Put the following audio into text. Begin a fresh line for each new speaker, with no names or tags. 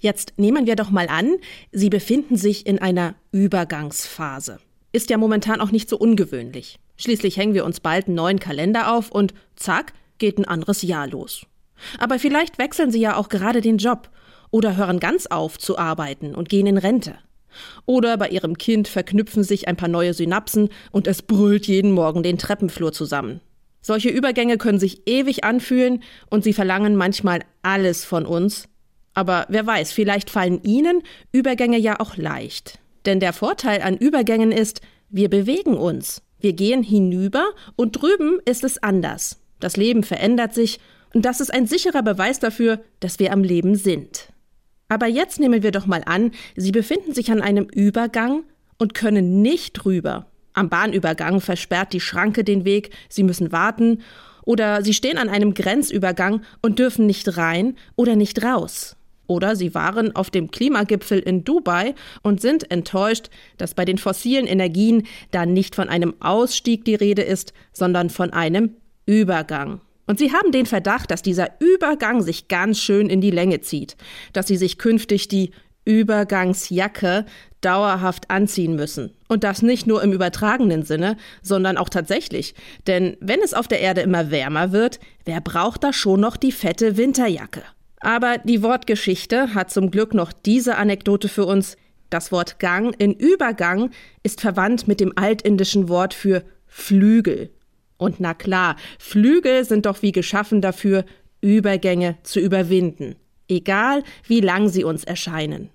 Jetzt nehmen wir doch mal an, Sie befinden sich in einer Übergangsphase. Ist ja momentan auch nicht so ungewöhnlich. Schließlich hängen wir uns bald einen neuen Kalender auf und zack, geht ein anderes Jahr los. Aber vielleicht wechseln Sie ja auch gerade den Job oder hören ganz auf zu arbeiten und gehen in Rente. Oder bei Ihrem Kind verknüpfen sich ein paar neue Synapsen und es brüllt jeden Morgen den Treppenflur zusammen. Solche Übergänge können sich ewig anfühlen und sie verlangen manchmal alles von uns, aber wer weiß, vielleicht fallen Ihnen Übergänge ja auch leicht. Denn der Vorteil an Übergängen ist, wir bewegen uns. Wir gehen hinüber und drüben ist es anders. Das Leben verändert sich und das ist ein sicherer Beweis dafür, dass wir am Leben sind. Aber jetzt nehmen wir doch mal an, Sie befinden sich an einem Übergang und können nicht rüber. Am Bahnübergang versperrt die Schranke den Weg, Sie müssen warten, oder Sie stehen an einem Grenzübergang und dürfen nicht rein oder nicht raus. Oder sie waren auf dem Klimagipfel in Dubai und sind enttäuscht, dass bei den fossilen Energien da nicht von einem Ausstieg die Rede ist, sondern von einem Übergang. Und sie haben den Verdacht, dass dieser Übergang sich ganz schön in die Länge zieht, dass sie sich künftig die Übergangsjacke dauerhaft anziehen müssen. Und das nicht nur im übertragenen Sinne, sondern auch tatsächlich. Denn wenn es auf der Erde immer wärmer wird, wer braucht da schon noch die fette Winterjacke? Aber die Wortgeschichte hat zum Glück noch diese Anekdote für uns. Das Wort Gang in Übergang ist verwandt mit dem altindischen Wort für Flügel. Und na klar, Flügel sind doch wie geschaffen dafür, Übergänge zu überwinden, egal wie lang sie uns erscheinen.